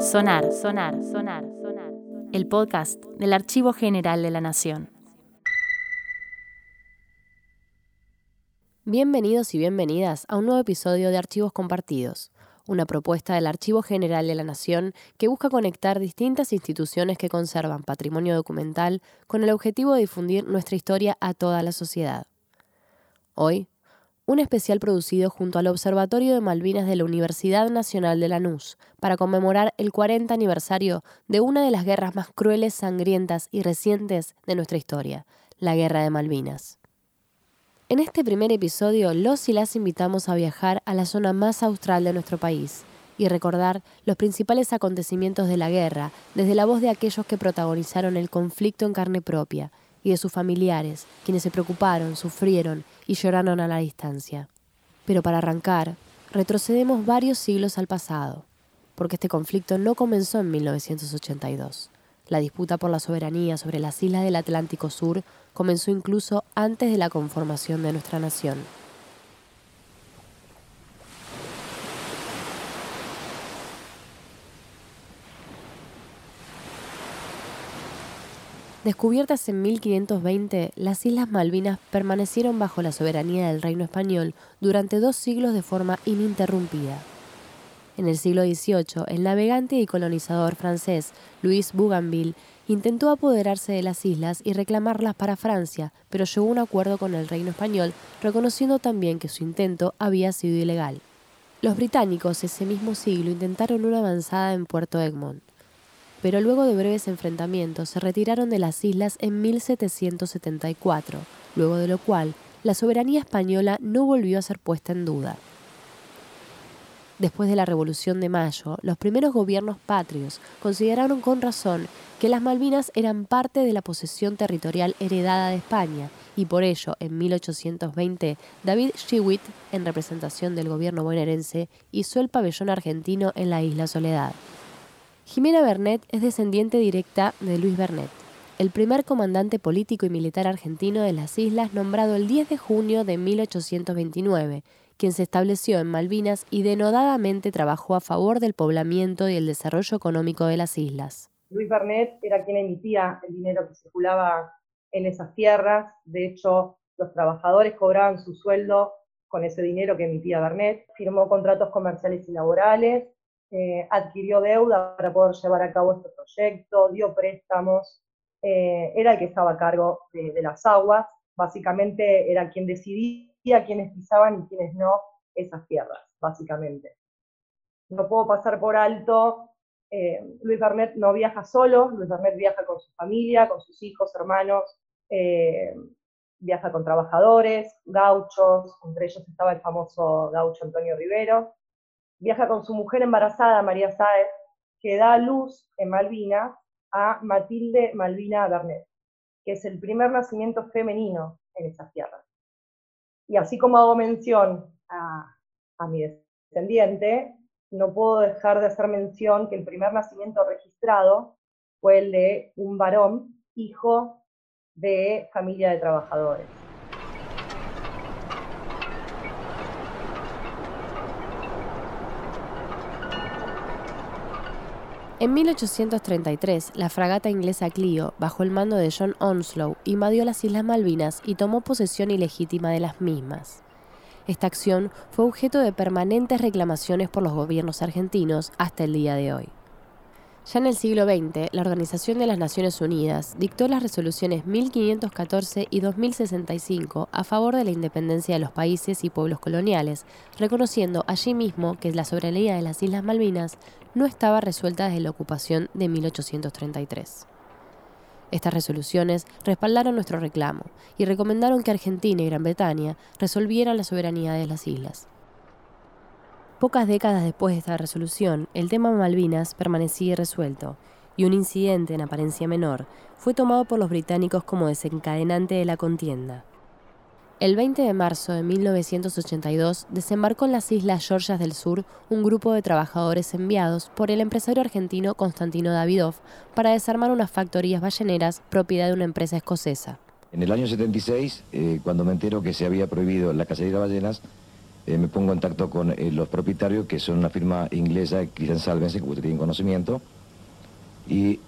Sonar, sonar, sonar, sonar. El podcast del Archivo General de la Nación. Bienvenidos y bienvenidas a un nuevo episodio de Archivos Compartidos, una propuesta del Archivo General de la Nación que busca conectar distintas instituciones que conservan patrimonio documental con el objetivo de difundir nuestra historia a toda la sociedad. Hoy un especial producido junto al Observatorio de Malvinas de la Universidad Nacional de Lanús para conmemorar el 40 aniversario de una de las guerras más crueles, sangrientas y recientes de nuestra historia, la Guerra de Malvinas. En este primer episodio, los y las invitamos a viajar a la zona más austral de nuestro país y recordar los principales acontecimientos de la guerra desde la voz de aquellos que protagonizaron el conflicto en carne propia y de sus familiares, quienes se preocuparon, sufrieron y lloraron a la distancia. Pero para arrancar, retrocedemos varios siglos al pasado, porque este conflicto no comenzó en 1982. La disputa por la soberanía sobre las islas del Atlántico Sur comenzó incluso antes de la conformación de nuestra nación. Descubiertas en 1520, las Islas Malvinas permanecieron bajo la soberanía del reino español durante dos siglos de forma ininterrumpida. En el siglo XVIII, el navegante y colonizador francés Louis Bougainville intentó apoderarse de las islas y reclamarlas para Francia, pero llegó a un acuerdo con el reino español, reconociendo también que su intento había sido ilegal. Los británicos ese mismo siglo intentaron una avanzada en Puerto Egmont pero luego de breves enfrentamientos se retiraron de las islas en 1774, luego de lo cual la soberanía española no volvió a ser puesta en duda. Después de la Revolución de Mayo, los primeros gobiernos patrios consideraron con razón que las Malvinas eran parte de la posesión territorial heredada de España y por ello, en 1820, David Shewitt, en representación del gobierno bonaerense, hizo el pabellón argentino en la isla Soledad. Jimena Bernet es descendiente directa de Luis Bernet, el primer comandante político y militar argentino de las islas nombrado el 10 de junio de 1829, quien se estableció en Malvinas y denodadamente trabajó a favor del poblamiento y el desarrollo económico de las islas. Luis Bernet era quien emitía el dinero que circulaba en esas tierras, de hecho los trabajadores cobraban su sueldo con ese dinero que emitía Bernet, firmó contratos comerciales y laborales, eh, adquirió deuda para poder llevar a cabo este proyecto, dio préstamos, eh, era el que estaba a cargo de, las aguas, básicamente era quien decidía quiénes pisaban y quiénes no esas tierras, básicamente. No puedo pasar por alto, eh, Luis Bernet no viaja solo, Luis Bernet viaja con su familia, con sus hijos, hermanos, viaja con trabajadores, gauchos, entre ellos estaba el famoso gaucho Antonio Rivero, viaja con su mujer embarazada, María Sáez, que da luz en Malvinas a Matilde Malvina Bernet, que es el primer nacimiento femenino en esas tierras. Y así como hago mención a, a mi descendiente, no puedo dejar de hacer mención que el primer nacimiento registrado fue el de un varón, hijo de familia de trabajadores. En 1833, la fragata inglesa Clio, bajo el mando de John Onslow, invadió las Islas Malvinas y tomó posesión ilegítima de las mismas. Esta acción fue objeto de permanentes reclamaciones por los gobiernos argentinos hasta el día de hoy. Ya en el siglo XX, la Organización de las Naciones Unidas dictó las resoluciones 1514 y 2065 a favor de la independencia de los países y pueblos coloniales, reconociendo allí mismo que la soberanía de las Islas Malvinas no estaba resuelta desde la ocupación de 1833. Estas resoluciones respaldaron nuestro reclamo y recomendaron que Argentina y Gran Bretaña resolvieran la soberanía de las islas. Pocas décadas después de esta resolución, el tema Malvinas permanecía irresuelto, y un incidente en apariencia menor fue tomado por los británicos como desencadenante de la contienda. El 20 de marzo de 1982 desembarcó en las Islas Georgias del Sur un grupo de trabajadores enviados por el empresario argentino Constantino Davidoff para desarmar unas factorías balleneras propiedad de una empresa escocesa. En el año 76, eh, cuando me entero que se había prohibido la cacería de ballenas, eh, me pongo en contacto con eh, los propietarios, que son una firma inglesa, Christian Salvense, que ustedes tienen conocimiento, y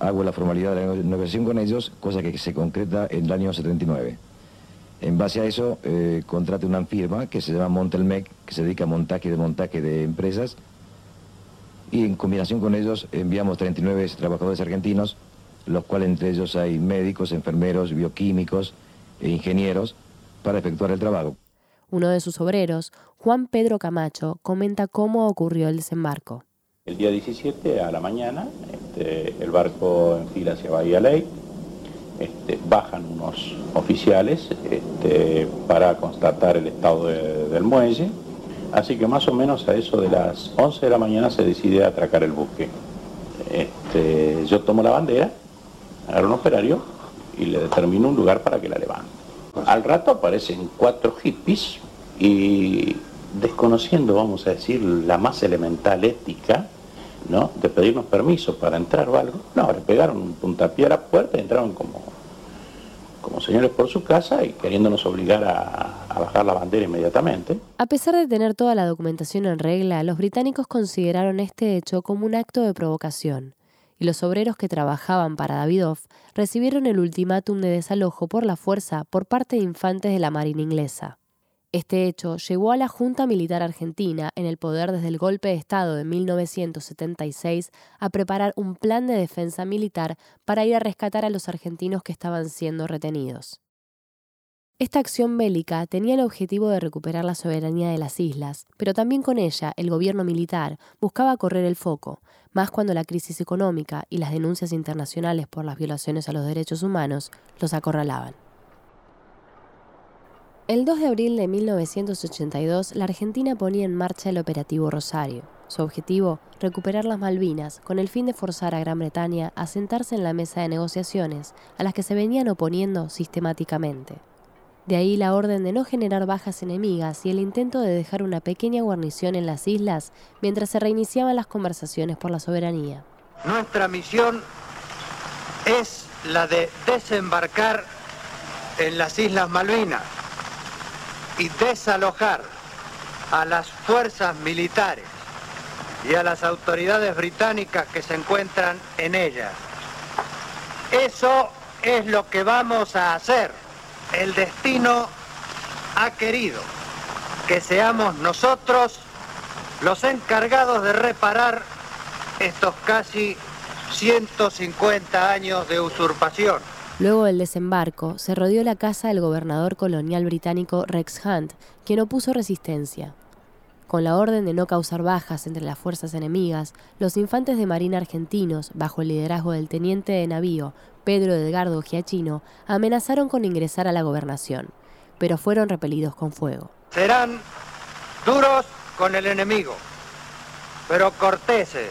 hago la formalidad de la negociación con ellos, cosa que se concreta en el año 79. En base a eso, eh, contrate una firma que se llama Montelmec, que se dedica a montaje y desmontaje de empresas, y en combinación con ellos enviamos 39 trabajadores argentinos, los cuales entre ellos hay médicos, enfermeros, bioquímicos e ingenieros, para efectuar el trabajo. Uno de sus obreros, Juan Pedro Camacho, comenta cómo ocurrió el desembarco. El día 17 a la mañana, este, el barco enfila hacia Bahía Ley, este, bajan unos oficiales este, para constatar el estado del muelle, así que más o menos a eso de las 11 de la mañana se decide atracar el buque. yo tomo la bandera, agarro un operario y le determino un lugar para que la levante. Al rato aparecen cuatro hippies y desconociendo, vamos a decir, la más elemental ética, ¿no? De pedirnos permiso para entrar o algo. No, le pegaron un puntapié a la puerta y entraron como, como señores por su casa y queriéndonos obligar a, a bajar la bandera inmediatamente. A pesar de tener toda la documentación en regla, los británicos consideraron este hecho como un acto de provocación y los obreros que trabajaban para Davidoff recibieron el ultimátum de desalojo por la fuerza por parte de infantes de la Marina inglesa. Este hecho llevó a la Junta Militar Argentina, en el poder desde el golpe de Estado de 1976, a preparar un plan de defensa militar para ir a rescatar a los argentinos que estaban siendo retenidos. Esta acción bélica tenía el objetivo de recuperar la soberanía de las islas, pero también con ella el gobierno militar buscaba correr el foco, más cuando la crisis económica y las denuncias internacionales por las violaciones a los derechos humanos los acorralaban. El 2 de abril de 1982, la Argentina ponía en marcha el operativo Rosario. Su objetivo, recuperar las Malvinas, con el fin de forzar a Gran Bretaña a sentarse en la mesa de negociaciones, a las que se venían oponiendo sistemáticamente. De ahí la orden de no generar bajas enemigas y el intento de dejar una pequeña guarnición en las islas mientras se reiniciaban las conversaciones por la soberanía. Nuestra misión es la de desembarcar en las Islas Malvinas y desalojar a las fuerzas militares y a las autoridades británicas que se encuentran en ellas. Eso es lo que vamos a hacer. El destino ha querido que seamos nosotros los encargados de reparar estos casi 150 años de usurpación. Luego del desembarco, se rodeó la casa del gobernador colonial británico Rex Hunt, quien opuso resistencia. Con la orden de no causar bajas entre las fuerzas enemigas, los infantes de marina argentinos, bajo el liderazgo del teniente de navío Pedro Edgardo Giachino, amenazaron con ingresar a la gobernación, pero fueron repelidos con fuego. Serán duros con el enemigo, pero corteses,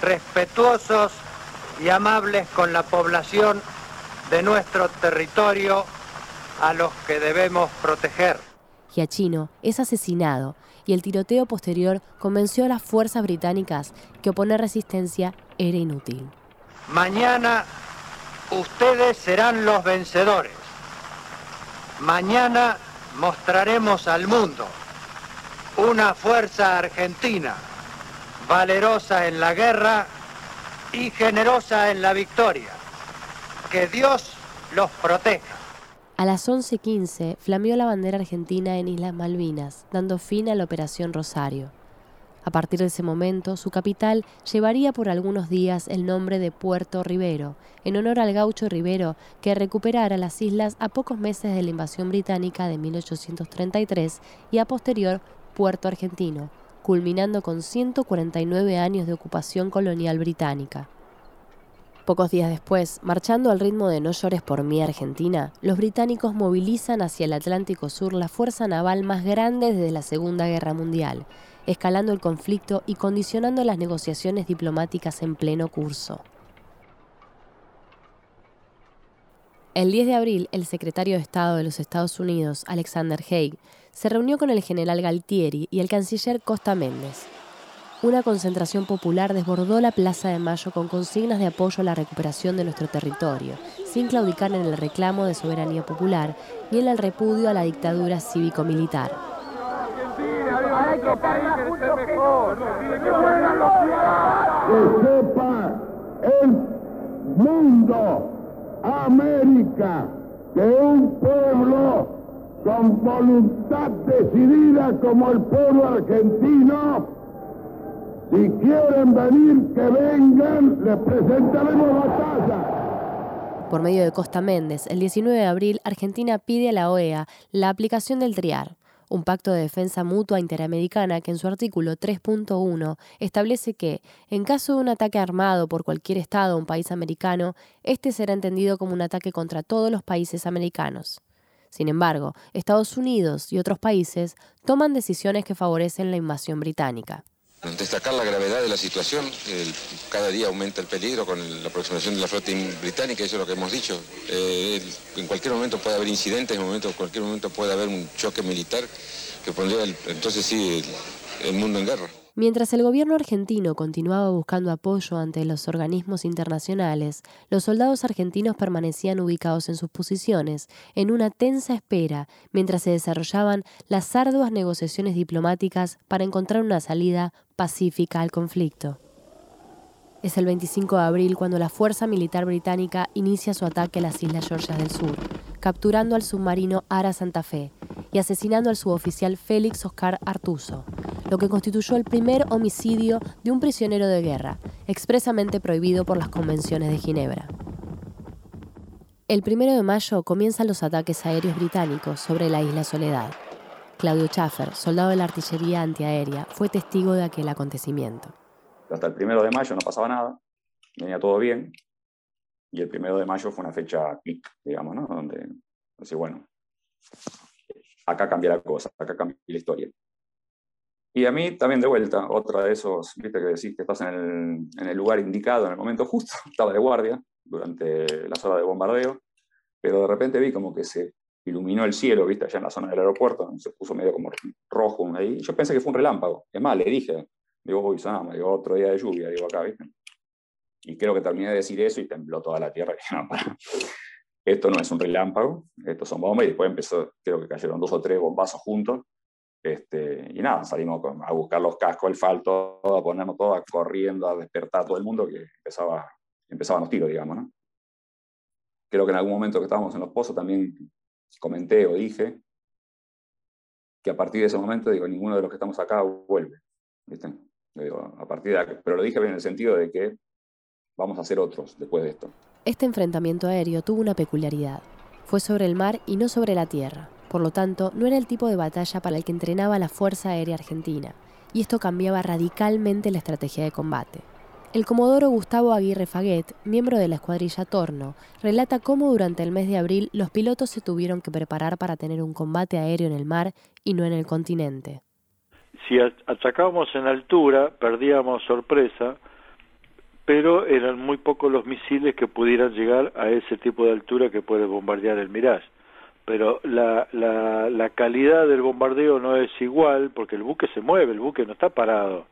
respetuosos y amables con la población de nuestro territorio a los que debemos proteger. Giachino es asesinado y el tiroteo posterior convenció a las fuerzas británicas que oponer resistencia era inútil. Mañana ustedes serán los vencedores. Mañana mostraremos al mundo una fuerza argentina, valerosa en la guerra y generosa en la victoria. Que Dios los proteja. A las 11:15 flameó la bandera argentina en Islas Malvinas, dando fin a la Operación Rosario. A partir de ese momento, su capital llevaría por algunos días el nombre de Puerto Rivero, en honor al gaucho Rivero, que recuperara las islas a pocos meses de la invasión británica de 1833 y a posterior Puerto Argentino, culminando con 149 años de ocupación colonial británica. Pocos días después, marchando al ritmo de No llores por mí Argentina, los británicos movilizan hacia el Atlántico Sur la fuerza naval más grande desde la Segunda Guerra Mundial, escalando el conflicto y condicionando las negociaciones diplomáticas en pleno curso. El 10 de abril, el secretario de Estado de los Estados Unidos, Alexander Haig, se reunió con el general Galtieri y el canciller Costa Méndez, una concentración popular desbordó la Plaza de Mayo con consignas de apoyo a la recuperación de nuestro territorio, sin claudicar en el reclamo de soberanía popular ni en el repudio a la dictadura cívico-militar. Que sepa el mundo, América, que un pueblo con voluntad decidida como el pueblo argentino, si quieren venir, que vengan, les presentaremos batalla. Por medio de Costa Méndez, el 19 de abril, Argentina pide a la OEA la aplicación del TRIAR, un pacto de defensa mutua interamericana que en su artículo 3.1 establece que, en caso de un ataque armado por cualquier Estado o un país americano, este será entendido como un ataque contra todos los países americanos. Sin embargo, Estados Unidos y otros países toman decisiones que favorecen la invasión británica. Destacar la gravedad de la situación, cada día aumenta el peligro con la aproximación de la flota británica, eso es lo que hemos dicho. Eh, en cualquier momento puede haber incidentes, en cualquier momento puede haber un choque militar que pondría entonces sí el mundo en guerra. Mientras el gobierno argentino continuaba buscando apoyo ante los organismos internacionales, los soldados argentinos permanecían ubicados en sus posiciones, en una tensa espera, mientras se desarrollaban las arduas negociaciones diplomáticas para encontrar una salida pacífica al conflicto. Es el 25 de abril cuando la Fuerza Militar Británica inicia su ataque a las Islas Georgias del Sur, capturando al submarino Ara Santa Fe y asesinando al suboficial Félix Oscar Artuso, lo que constituyó el primer homicidio de un prisionero de guerra, expresamente prohibido por las convenciones de Ginebra. El primero de mayo comienzan los ataques aéreos británicos sobre la isla Soledad. Claudio Schaffer, soldado de la artillería antiaérea, fue testigo de aquel acontecimiento. Hasta el primero de mayo no pasaba nada, venía todo bien, y el primero de mayo fue una fecha pic, digamos, ¿no? Donde, así, bueno, acá cambia la cosa, acá cambia la historia. Y a mí también de vuelta, otra de esos, viste que decís que estás en el, en el lugar indicado, en el momento justo, estaba de guardia durante las horas de bombardeo, pero de repente vi como que se iluminó el cielo, viste, allá en la zona del aeropuerto, se puso medio como rojo ahí. Yo pensé que fue un relámpago. Es más, le dije, digo, uy, sonama, digo, otro día de lluvia, digo acá, viste. Y creo que terminé de decir eso y tembló toda la tierra. Esto no es un relámpago, estos son bombas, y después empezó, creo que cayeron dos o tres bombazos juntos, este, y nada, salimos a buscar los cascos, el falto, a ponernos todos corriendo, a despertar a todo el mundo que empezaba, empezaban los tiros, digamos. ¿no? Creo que en algún momento que estábamos en los pozos también comenté o dije que a partir de ese momento, digo, ninguno de los que estamos acá vuelve. a partir de, pero lo dije en el sentido de que vamos a ser otros después de esto. Este enfrentamiento aéreo tuvo una peculiaridad. Fue sobre el mar y no sobre la tierra. Por lo tanto, no era el tipo de batalla para el que entrenaba la Fuerza Aérea Argentina, y esto cambiaba radicalmente la estrategia de combate. El comodoro Gustavo Aguirre Faguet, miembro de la escuadrilla Torno, relata cómo durante el mes de abril los pilotos se tuvieron que preparar para tener un combate aéreo en el mar y no en el continente. Si atacábamos en altura, perdíamos sorpresa, pero eran muy pocos los misiles que pudieran llegar a ese tipo de altura que puede bombardear el Mirage pero la, la, la calidad del bombardeo no es igual porque el buque se mueve, el buque no está parado.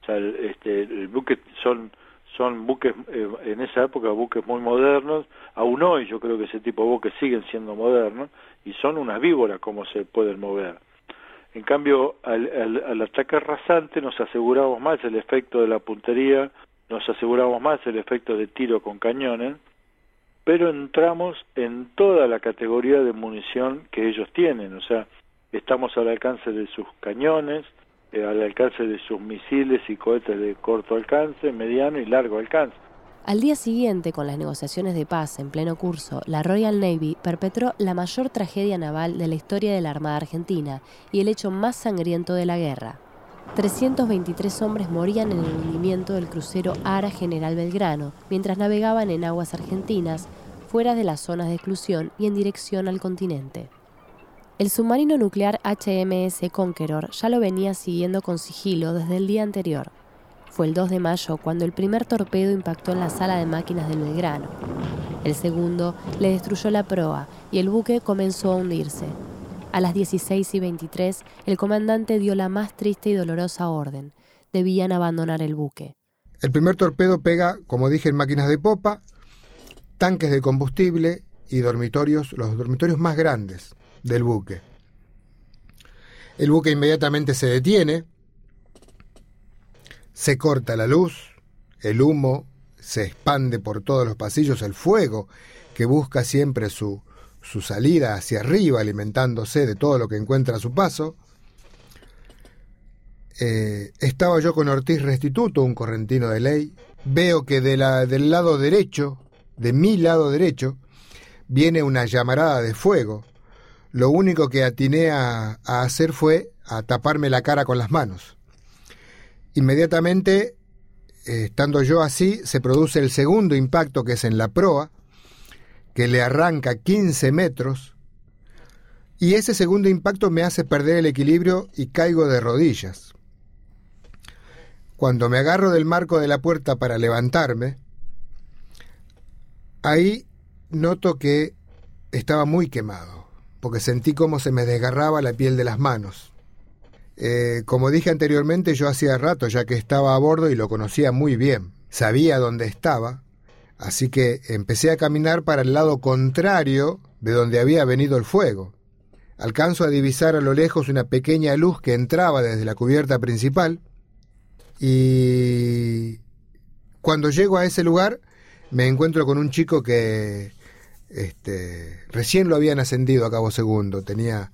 O sea, el, este, el buque son son buques eh, en esa época buques muy modernos, aún hoy yo creo que ese tipo de buques siguen siendo modernos y son unas víboras como se pueden mover. En cambio, al, al, al ataque rasante nos aseguramos más el efecto de la puntería, nos aseguramos más el efecto de tiro con cañones, pero entramos en toda la categoría de munición que ellos tienen, o sea, estamos al alcance de sus cañones, eh, al alcance de sus misiles y cohetes de corto alcance, mediano y largo alcance. Al día siguiente, con las negociaciones de paz en pleno curso, la Royal Navy perpetró la mayor tragedia naval de la historia de la Armada Argentina y el hecho más sangriento de la guerra. 323 hombres morían en el hundimiento del crucero Ara General Belgrano mientras navegaban en aguas argentinas, fuera de las zonas de exclusión y en dirección al continente. El submarino nuclear HMS Conqueror ya lo venía siguiendo con sigilo desde el día anterior. Fue el 2 de mayo cuando el primer torpedo impactó en la sala de máquinas del Belgrano. El segundo le destruyó la proa y el buque comenzó a hundirse, a las 16 y 23, el comandante dio la más triste y dolorosa orden. Debían abandonar el buque. El primer torpedo pega, como dije, en máquinas de popa, tanques de combustible y dormitorios, los dormitorios más grandes del buque. El buque inmediatamente se detiene, Se corta la luz, el humo se expande por todos los pasillos, el fuego que busca siempre su, su salida hacia arriba, alimentándose de todo lo que encuentra a su paso. Eh, estaba yo con Ortiz Restituto, un correntino de ley. Veo que de la, del lado derecho, de mi lado derecho, viene una llamarada de fuego. Lo único que atiné a, hacer fue a taparme la cara con las manos. Inmediatamente, eh, estando yo así, se produce el segundo impacto que es en la proa, que le arranca 15 metros, y ese segundo impacto me hace perder el equilibrio y caigo de rodillas. Cuando me agarro del marco de la puerta para levantarme, ahí noto que estaba muy quemado, porque sentí cómo se me desgarraba la piel de las manos. Eh, como dije anteriormente, yo hacía rato ya que estaba a bordo y lo conocía muy bien. Sabía dónde estaba, así que empecé a caminar para el lado contrario de donde había venido el fuego. Alcanzo a divisar a lo lejos una pequeña luz que entraba desde la cubierta principal y cuando llego a ese lugar me encuentro con un chico que este, recién lo habían ascendido a cabo segundo, tenía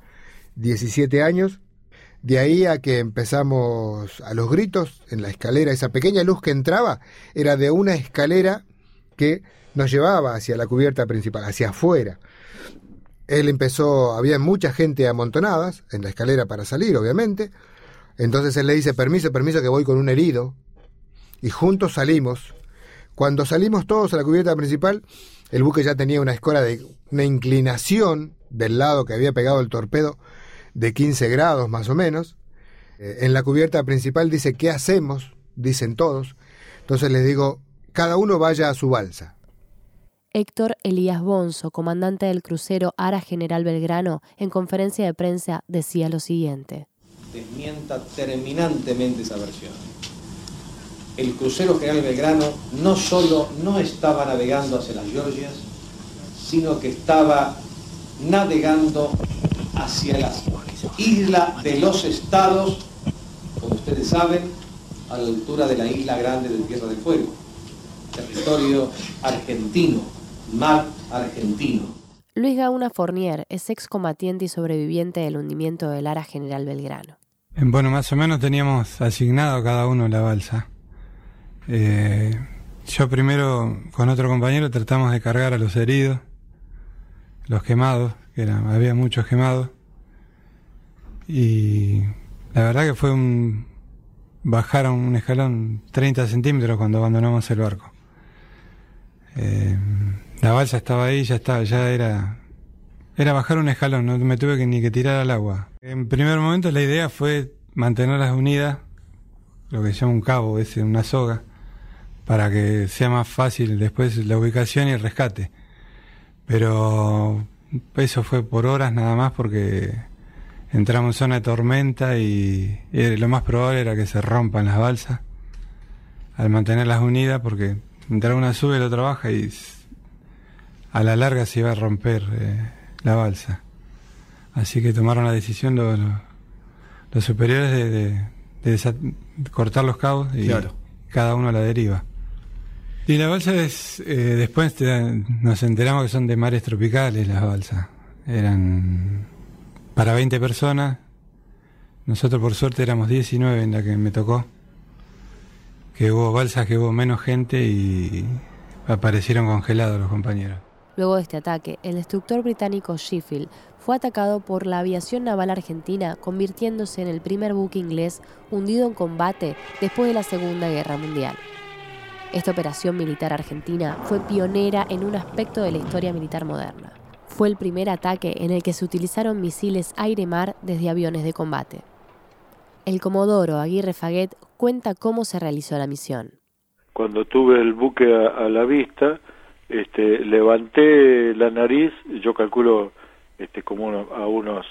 17 años. De ahí a que empezamos a los gritos en la escalera, esa pequeña luz que entraba era de una escalera que nos llevaba hacia la cubierta principal, hacia afuera. Él empezó, había mucha gente amontonadas en la escalera para salir, obviamente. Entonces él le dice, permiso, permiso, que voy con un herido. Y juntos salimos. Cuando salimos todos a la cubierta principal, el buque ya tenía una escora de una inclinación del lado que había pegado el torpedo de 15 grados más o menos. Eh, en la cubierta principal dice, ¿qué hacemos? Dicen todos. Entonces les digo, cada uno vaya a su balsa. Héctor Elías Bonzo, comandante del crucero Ara General Belgrano, en conferencia de prensa decía lo siguiente. Desmienta terminantemente esa versión. El crucero General Belgrano no solo no estaba navegando hacia las Georgias, sino que estaba navegando hacia la isla de los estados, como ustedes saben, a la altura de la isla grande de Tierra del Fuego, territorio argentino, mar argentino. Luis Gauna Fournier es excombatiente y sobreviviente del hundimiento del Ara General Belgrano. Bueno, más o menos teníamos asignado cada uno la balsa. Eh, yo primero con otro compañero tratamos de cargar a los heridos, los quemados, que eran, había muchos quemados. Y la verdad que fue un... Bajaron un escalón 30 centímetros cuando abandonamos el barco. Eh, la balsa estaba ahí, ya estaba, ya era... Era bajar un escalón, no me tuve que ni que tirar al agua. En primer momento la idea fue mantenerlas unidas, lo que se llama un cabo, es una soga, para que sea más fácil después la ubicación y el rescate. Pero eso fue por horas nada más porque entramos en zona de tormenta y, lo más probable era que se rompan las balsas al mantenerlas unidas porque entrar una sube y la otra baja y a la larga se iba a romper eh, la balsa. Así que tomaron la decisión los, los, superiores de, cortar los cabos y cada uno a la deriva. Y la balsa es, eh, después nos enteramos que son de mares tropicales las balsas. Eran para 20 personas. Nosotros por suerte éramos 19 en la que me tocó. Que hubo balsas que hubo menos gente y aparecieron congelados los compañeros. Luego de este ataque, el destructor británico Sheffield fue atacado por la aviación naval argentina, convirtiéndose en el primer buque inglés hundido en combate después de la Segunda Guerra Mundial. Esta operación militar argentina fue pionera en un aspecto de la historia militar moderna. Fue el primer ataque en el que se utilizaron misiles aire-mar desde aviones de combate. El comodoro Aguirre Faguet cuenta cómo se realizó la misión. Cuando tuve el buque a, la vista, este, levanté la nariz, yo calculo este, como a unos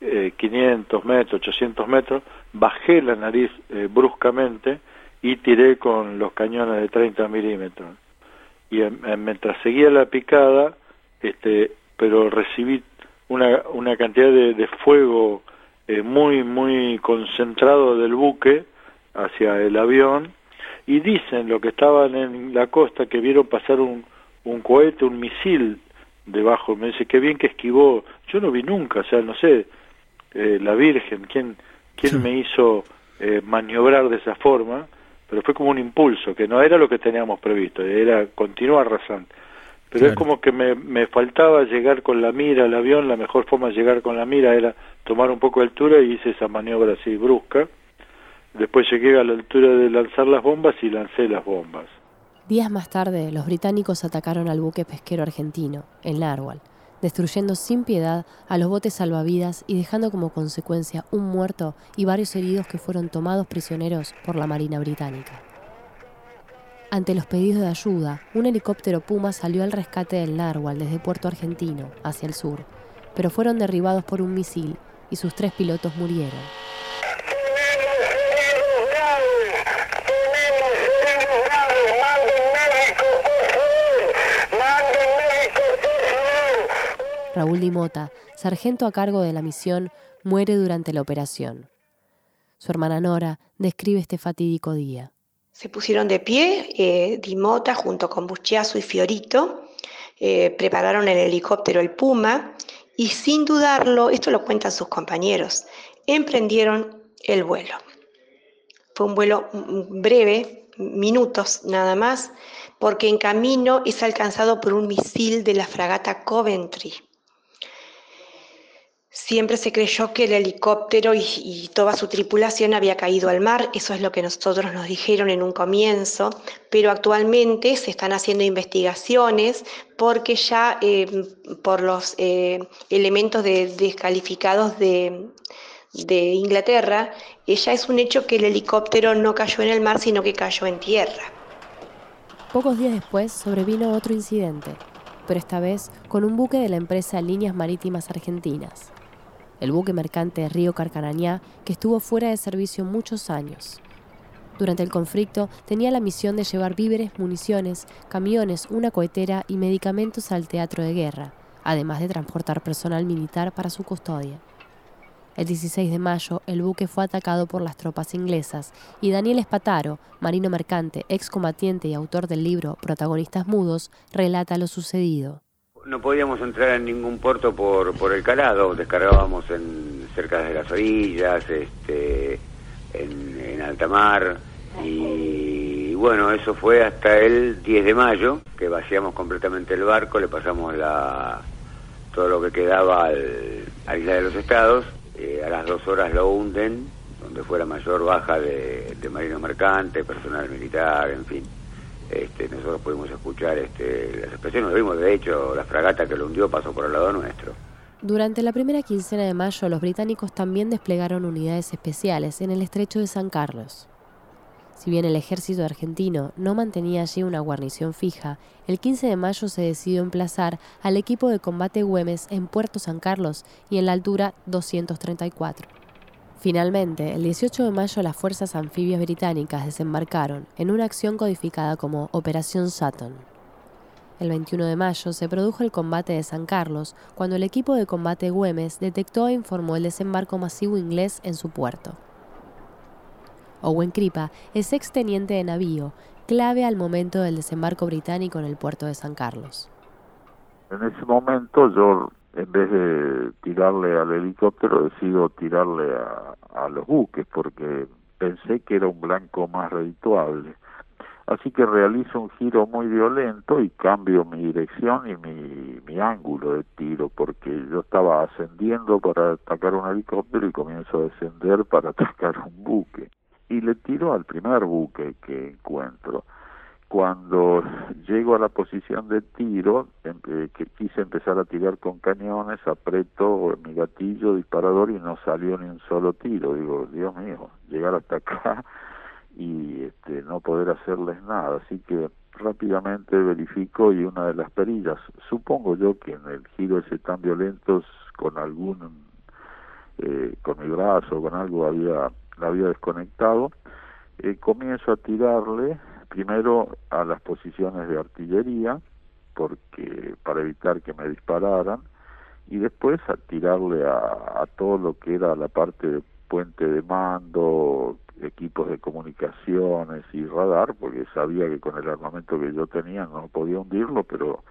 500 eh, metros, 800 metros, bajé la nariz eh, bruscamente y tiré con los cañones de 30 milímetros. Y mientras seguía la picada, este, pero recibí una, una cantidad de, fuego eh, muy, muy concentrado del buque hacia el avión y dicen lo que estaban en la costa que vieron pasar un, un cohete, un misil debajo, me dice, qué bien que esquivó, yo no vi nunca, o sea, no sé, eh, la Virgen, ¿quién, quién me hizo eh, maniobrar de esa forma? Pero fue como un impulso, que no era lo que teníamos previsto, era continuar arrasando. Pero es como que me, me faltaba llegar con la mira al avión, la mejor forma de llegar con la mira era tomar un poco de altura y hice esa maniobra así brusca. Después llegué a la altura de lanzar las bombas y lancé las bombas. Días más tarde, los británicos atacaron al buque pesquero argentino, el Narwhal, destruyendo sin piedad a los botes salvavidas y dejando como consecuencia un muerto y varios heridos que fueron tomados prisioneros por la Marina Británica. Ante los pedidos de ayuda, un helicóptero Puma salió al rescate del Narwhal desde Puerto Argentino, hacia el sur, pero fueron derribados por un misil y sus tres pilotos murieron. Raúl Dimota, sargento a cargo de la misión, muere durante la operación. Su hermana Nora describe este fatídico día. Se pusieron de pie, eh, Dimota junto con Buschiazo y Fiorito, eh, prepararon el helicóptero el Puma y sin dudarlo, esto lo cuentan sus compañeros, emprendieron el vuelo. Fue un vuelo breve, minutos nada más, porque en camino es alcanzado por un misil de la fragata Coventry. Siempre se creyó que el helicóptero y, toda su tripulación había caído al mar, eso es lo que nosotros nos dijeron en un comienzo, pero actualmente se están haciendo investigaciones porque ya eh, por los eh, elementos descalificados de, Inglaterra, eh, ya es un hecho que el helicóptero no cayó en el mar, sino que cayó en tierra. Pocos días después sobrevino otro incidente, pero esta vez con un buque de la empresa Líneas Marítimas Argentinas el buque mercante Río Carcarañá, que estuvo fuera de servicio muchos años. Durante el conflicto tenía la misión de llevar víveres, municiones, camiones, una cohetera y medicamentos al teatro de guerra, además de transportar personal militar para su custodia. El 16 de mayo, el buque fue atacado por las tropas inglesas y Daniel Espataro, marino mercante, excombatiente y autor del libro Protagonistas Mudos, relata lo sucedido. No podíamos entrar en ningún puerto por, por el calado, descargábamos en cerca de las orillas, este, en, en alta mar. Y bueno, eso fue hasta el 10 de mayo, que vaciamos completamente el barco, le pasamos la, todo lo que quedaba al, a Isla de los Estados, eh, a las dos horas lo hunden, donde fue la mayor baja de, de marino mercante, personal militar, en fin. Este, nosotros pudimos escuchar este, las expresiones, lo vimos, de hecho, la fragata que lo hundió pasó por el lado nuestro. Durante la primera quincena de mayo, los británicos también desplegaron unidades especiales en el estrecho de San Carlos. Si bien el ejército argentino no mantenía allí una guarnición fija, el 15 de mayo se decidió emplazar al equipo de combate Güemes en Puerto San Carlos y en la altura 234. Finalmente, el 18 de mayo las fuerzas anfibias británicas desembarcaron en una acción codificada como Operación Sutton. El 21 de mayo se produjo el combate de San Carlos, cuando el equipo de combate Güemes detectó e informó el desembarco masivo inglés en su puerto. Owen Crippa es exteniente de navío, clave al momento del desembarco británico en el puerto de San Carlos. En ese momento yo en vez de tirarle al helicóptero, decido tirarle a, los buques porque pensé que era un blanco más redituable. Así que realizo un giro muy violento y cambio mi dirección y mi, mi ángulo de tiro, porque yo estaba ascendiendo para atacar un helicóptero y comienzo a descender para atacar un buque. Y le tiro al primer buque que encuentro cuando llego a la posición de tiro, eh, que quise empezar a tirar con cañones, aprieto mi gatillo disparador y no salió ni un solo tiro. Digo, Dios mío, llegar hasta acá y este, no poder hacerles nada. Así que rápidamente verifico y una de las perillas, supongo yo que en el giro ese tan violento, con algún, eh, con mi brazo, con algo había, la había desconectado, eh, comienzo a tirarle primero a las posiciones de artillería porque para evitar que me dispararan y después a tirarle a, todo lo que era la parte puente de mando, equipos de comunicaciones y radar, porque sabía que con el armamento que yo tenía no podía hundirlo, pero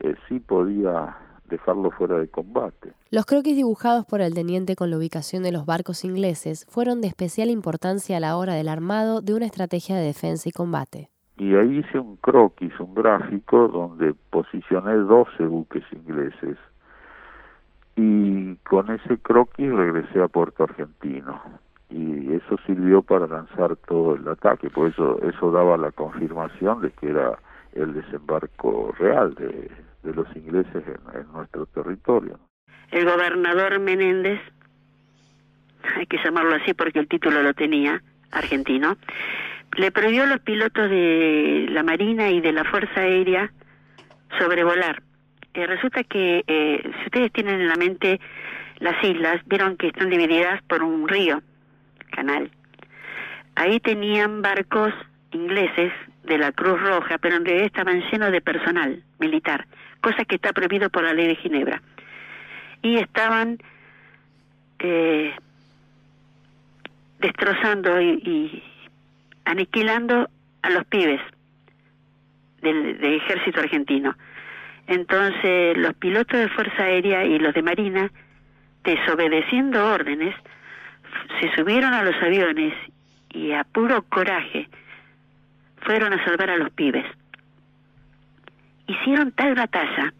eh, sí podía dejarlo fuera de combate. Los croquis dibujados por el teniente con la ubicación de los barcos ingleses fueron de especial importancia a la hora del armado de una estrategia de defensa y combate. Y ahí hice un croquis, un gráfico, donde posicioné 12 buques ingleses. Y con ese croquis regresé a Puerto Argentino. Y eso sirvió para lanzar todo el ataque, por eso eso daba la confirmación de que era el desembarco real de, de los ingleses en, nuestro territorio. El gobernador Menéndez, hay que llamarlo así porque el título lo tenía, argentino, le prohibió a los pilotos de la Marina y de la Fuerza Aérea sobrevolar. Eh, resulta que eh, si ustedes tienen en la mente las islas, vieron que están divididas por un río, canal. Ahí tenían barcos ingleses de la Cruz Roja, pero en realidad estaban llenos de personal militar, cosa que está prohibido por la ley de Ginebra. Y estaban eh, destrozando y, aniquilando a los pibes del, del, ejército argentino. Entonces los pilotos de Fuerza Aérea y los de Marina, desobedeciendo órdenes, se subieron a los aviones y a puro coraje fueron a salvar a los pibes. Hicieron tal batalla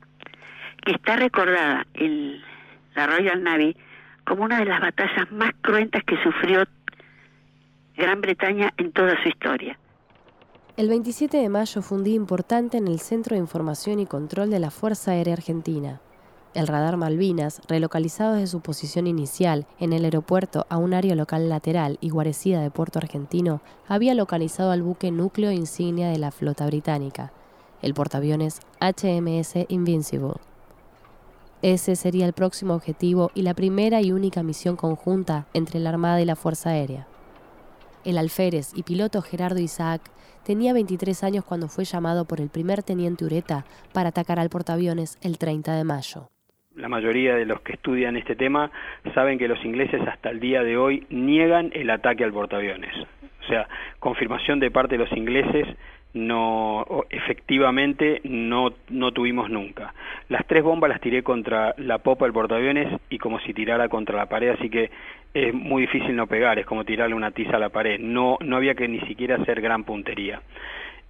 que está recordada en la Royal Navy como una de las batallas más cruentas que sufrió Gran Bretaña en toda su historia. El 27 de mayo fue un día importante en el Centro de Información y Control de la Fuerza Aérea Argentina. El radar Malvinas, relocalizado desde su posición inicial en el aeropuerto a un área local lateral y guarecida de Puerto Argentino, había localizado al buque núcleo insignia de la flota británica, el portaaviones HMS Invincible. Ese sería el próximo objetivo y la primera y única misión conjunta entre la Armada y la Fuerza Aérea. El alférez y piloto Gerardo Isaac tenía 23 años cuando fue llamado por el primer teniente Ureta para atacar al portaaviones el 30 de mayo la mayoría de los que estudian este tema saben que los ingleses hasta el día de hoy niegan el ataque al portaaviones. O sea, confirmación de parte de los ingleses no efectivamente no no tuvimos nunca. Las tres bombas las tiré contra la popa del portaaviones y como si tirara contra la pared, así que es muy difícil no pegar, es como tirarle una tiza a la pared. No no había que ni siquiera hacer gran puntería.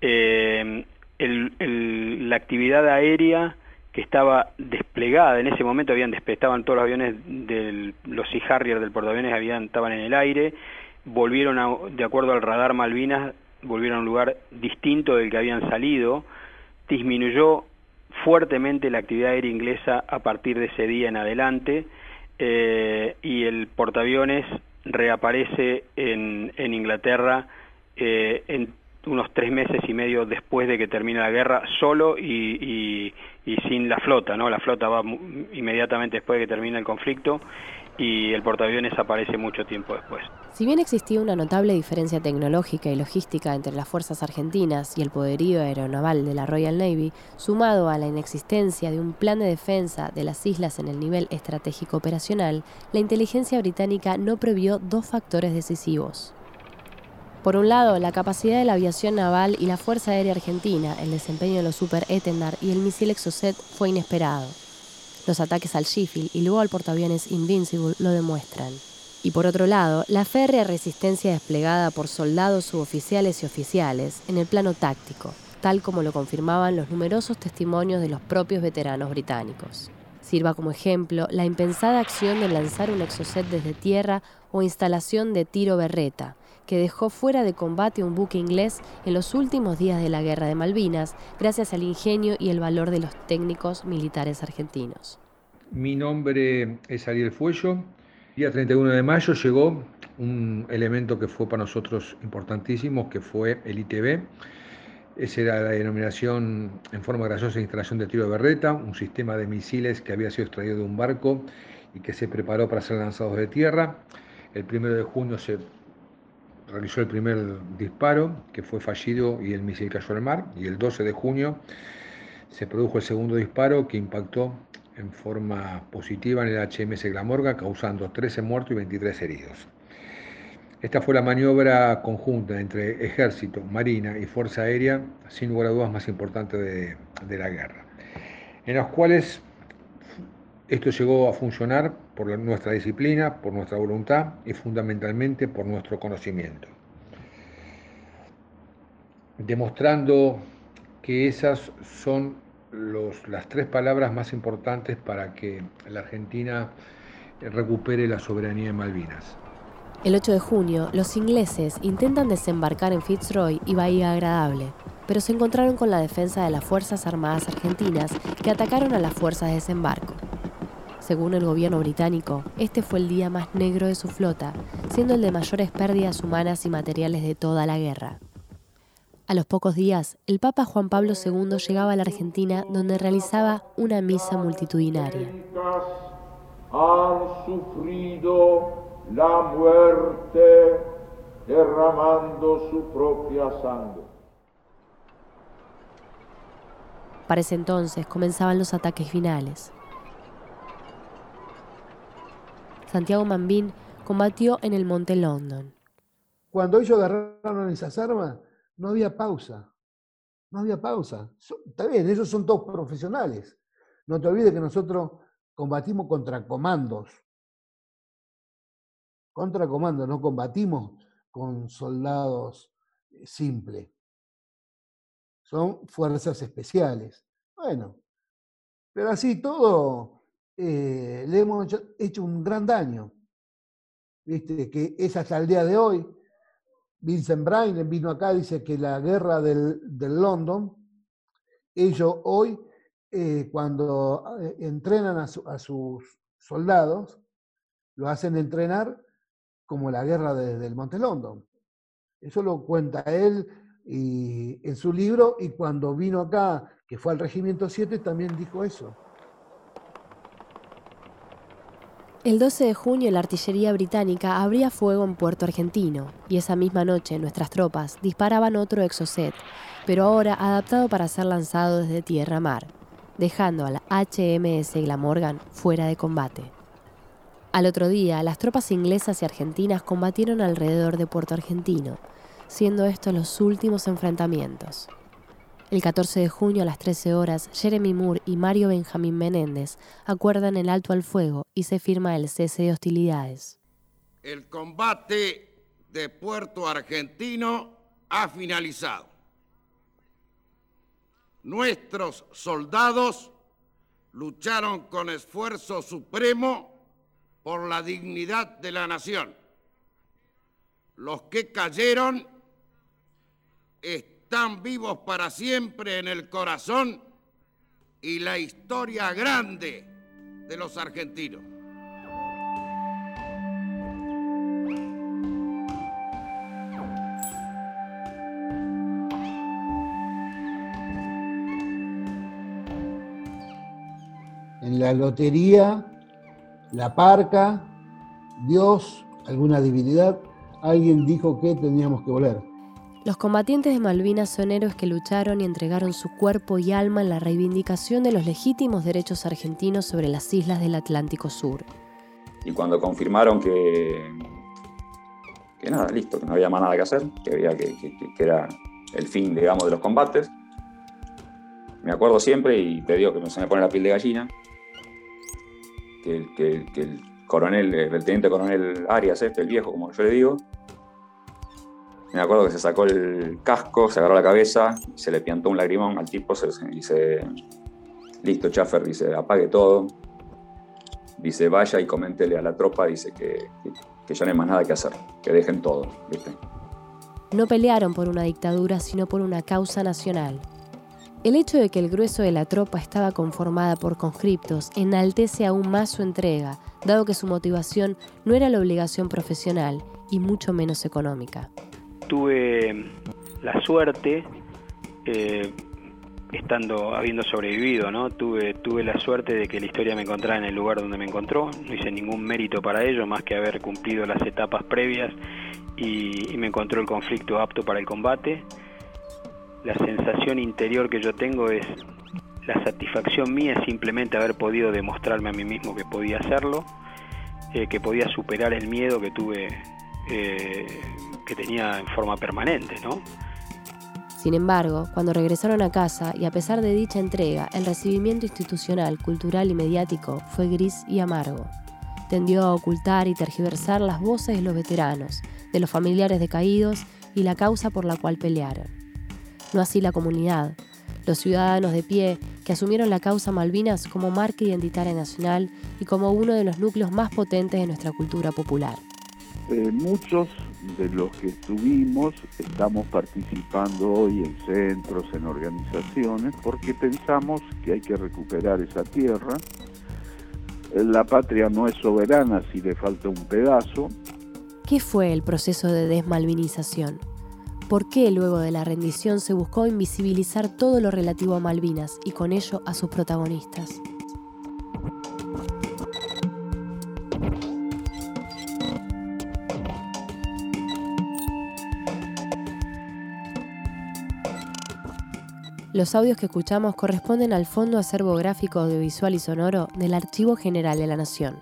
Eh, la actividad aérea que estaba desplegada en ese momento habían estaban todos los aviones de los Sea Harrier del portaaviones habían estaban en el aire volvieron de acuerdo al radar Malvinas volvieron a un lugar distinto del que habían salido disminuyó fuertemente la actividad aérea inglesa a partir de ese día en adelante eh, y el portaaviones reaparece en, Inglaterra eh, en unos tres meses y medio después de que termine la guerra, solo y, y, sin la flota, ¿no? La flota va inmediatamente después de que termine el conflicto y el portaaviones aparece mucho tiempo después. Si bien existía una notable diferencia tecnológica y logística entre las fuerzas argentinas y el poderío aeronaval de la Royal Navy, sumado a la inexistencia de un plan de defensa de las islas en el nivel estratégico operacional, la inteligencia británica no previó dos factores decisivos. Por un lado, la capacidad de la aviación naval y la Fuerza Aérea Argentina, el desempeño de los Super Etendard y el misil Exocet fue inesperado. Los ataques al Sheffield y luego al portaaviones Invincible lo demuestran. Y por otro lado, la férrea resistencia desplegada por soldados suboficiales y oficiales en el plano táctico, tal como lo confirmaban los numerosos testimonios de los propios veteranos británicos. Sirva como ejemplo la impensada acción de lanzar un exocet desde tierra o instalación de tiro berreta, que dejó fuera de combate un buque inglés en los últimos días de la Guerra de Malvinas, gracias al ingenio y el valor de los técnicos militares argentinos. Mi nombre es Ariel Fuello. El día 31 de mayo llegó un elemento que fue para nosotros importantísimo, que fue el ITB. Esa era la denominación en forma graciosa de instalación de tiro de berreta, un sistema de misiles que había sido extraído de un barco y que se preparó para ser lanzados de tierra. El 1 de junio se realizó el primer disparo, que fue fallido y el misil cayó al mar, y el 12 de junio se produjo el segundo disparo que impactó en forma positiva en el HMS Glamorga, causando 13 muertos y 23 heridos. Esta fue la maniobra conjunta entre ejército, marina y fuerza aérea, sin lugar a dudas más importante de, de la guerra, en las cuales esto llegó a funcionar por nuestra disciplina, por nuestra voluntad y fundamentalmente por nuestro conocimiento, demostrando que esas son las tres palabras más importantes para que la Argentina recupere la soberanía de Malvinas. El 8 de junio, los ingleses intentan desembarcar en Fitzroy y Bahía Agradable, pero se encontraron con la defensa de las Fuerzas Armadas Argentinas que atacaron a las fuerzas de desembarco. Según el gobierno británico, este fue el día más negro de su flota, siendo el de mayores pérdidas humanas y materiales de toda la guerra. A los pocos días, el Papa Juan Pablo II llegaba a la Argentina donde realizaba una misa multitudinaria. Han sufrido la muerte derramando su propia sangre. Para ese entonces comenzaban los ataques finales. Santiago Mambín combatió en el Monte London. Cuando ellos agarraron esas armas, no había pausa. No había pausa. Está bien, ellos son todos profesionales. No te olvides que nosotros combatimos contra comandos contra comando, no combatimos con soldados eh, simples. Son fuerzas especiales. Bueno, pero así todo eh, le hemos hecho, un gran daño. Viste, que es hasta el día de hoy. Vincent Brain vino acá, dice que la guerra del, del London, ellos hoy, eh, cuando entrenan a, sus soldados, lo hacen entrenar como la guerra del Monte London. Eso lo cuenta él y, en su libro y cuando vino acá, que fue al Regimiento 7, también dijo eso. El 12 de junio la artillería británica abría fuego en Puerto Argentino y esa misma noche nuestras tropas disparaban otro Exocet, pero ahora adaptado para ser lanzado desde tierra-mar, dejando al HMS Glamorgan fuera de combate. Al otro día, las tropas inglesas y argentinas combatieron alrededor de Puerto Argentino, siendo estos los últimos enfrentamientos. El 14 de junio a las 13 horas, Jeremy Moore y Mario Benjamín Menéndez acuerdan el alto al fuego y se firma el cese de hostilidades. El combate de Puerto Argentino ha finalizado. Nuestros soldados lucharon con esfuerzo supremo por la dignidad de la nación. Los que cayeron están vivos para siempre en el corazón y la historia grande de los argentinos. En la lotería la parca, Dios, alguna divinidad, alguien dijo que teníamos que volar. Los combatientes de Malvinas son héroes que lucharon y entregaron su cuerpo y alma en la reivindicación de los legítimos derechos argentinos sobre las islas del Atlántico Sur. Y cuando confirmaron que, que nada, listo, que no había más nada que hacer, que, había que, que, era el fin, digamos, de los combates, me acuerdo siempre y te digo que se me pone la piel de gallina, que, el coronel, el teniente coronel Arias, este, el viejo, como yo le digo, me acuerdo que se sacó el casco, se agarró la cabeza, se le piantó un lagrimón al tipo y dice, listo, Chaffer, dice, apague todo, dice, vaya y coméntele a la tropa, dice que, que, ya no hay más nada que hacer, que dejen todo, ¿viste? No pelearon por una dictadura, sino por una causa nacional. El hecho de que el grueso de la tropa estaba conformada por conscriptos enaltece aún más su entrega, dado que su motivación no era la obligación profesional y mucho menos económica. Tuve la suerte, eh, estando, habiendo sobrevivido, ¿no? Tuve, tuve la suerte de que la historia me encontrara en el lugar donde me encontró. No hice ningún mérito para ello, más que haber cumplido las etapas previas y me encontró el conflicto apto para el combate la sensación interior que yo tengo es la satisfacción mía simplemente haber podido demostrarme a mí mismo que podía hacerlo, eh, que podía superar el miedo que tuve eh, que tenía en forma permanente, ¿no? Sin embargo, cuando regresaron a casa y a pesar de dicha entrega, el recibimiento institucional, cultural y mediático fue gris y amargo. Tendió a ocultar y tergiversar las voces de los veteranos, de los familiares decaídos y la causa por la cual pelearon. No así la comunidad, los ciudadanos de pie que asumieron la causa Malvinas como marca identitaria nacional y como uno de los núcleos más potentes de nuestra cultura popular. Eh, muchos de los que estuvimos estamos participando hoy en centros, en organizaciones, porque pensamos que hay que recuperar esa tierra. Eh, la patria no es soberana si le falta un pedazo. ¿Qué fue el proceso de desmalvinización? ¿Por qué luego de la rendición se buscó invisibilizar todo lo relativo a Malvinas y con ello a sus protagonistas? Los audios que escuchamos corresponden al Fondo Acervo Gráfico Audiovisual y Sonoro del Archivo General de la Nación.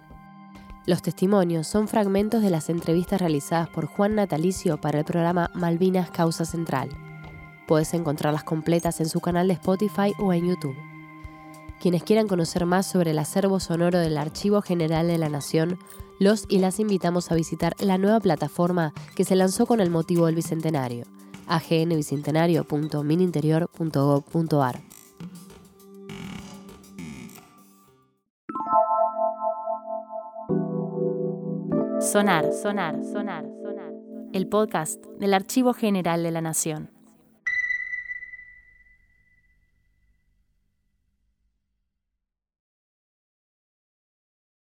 Los testimonios son fragmentos de las entrevistas realizadas por Juan Natalicio para el programa Malvinas Causa Central. Puedes encontrarlas completas en su canal de Spotify o en YouTube. Quienes quieran conocer más sobre el acervo sonoro del Archivo General de la Nación, los y las invitamos a visitar la nueva plataforma que se lanzó con el motivo del Bicentenario agnbicentenario.mininterior.gov.ar. Sonar, sonar, sonar, sonar. El podcast del Archivo General de la Nación.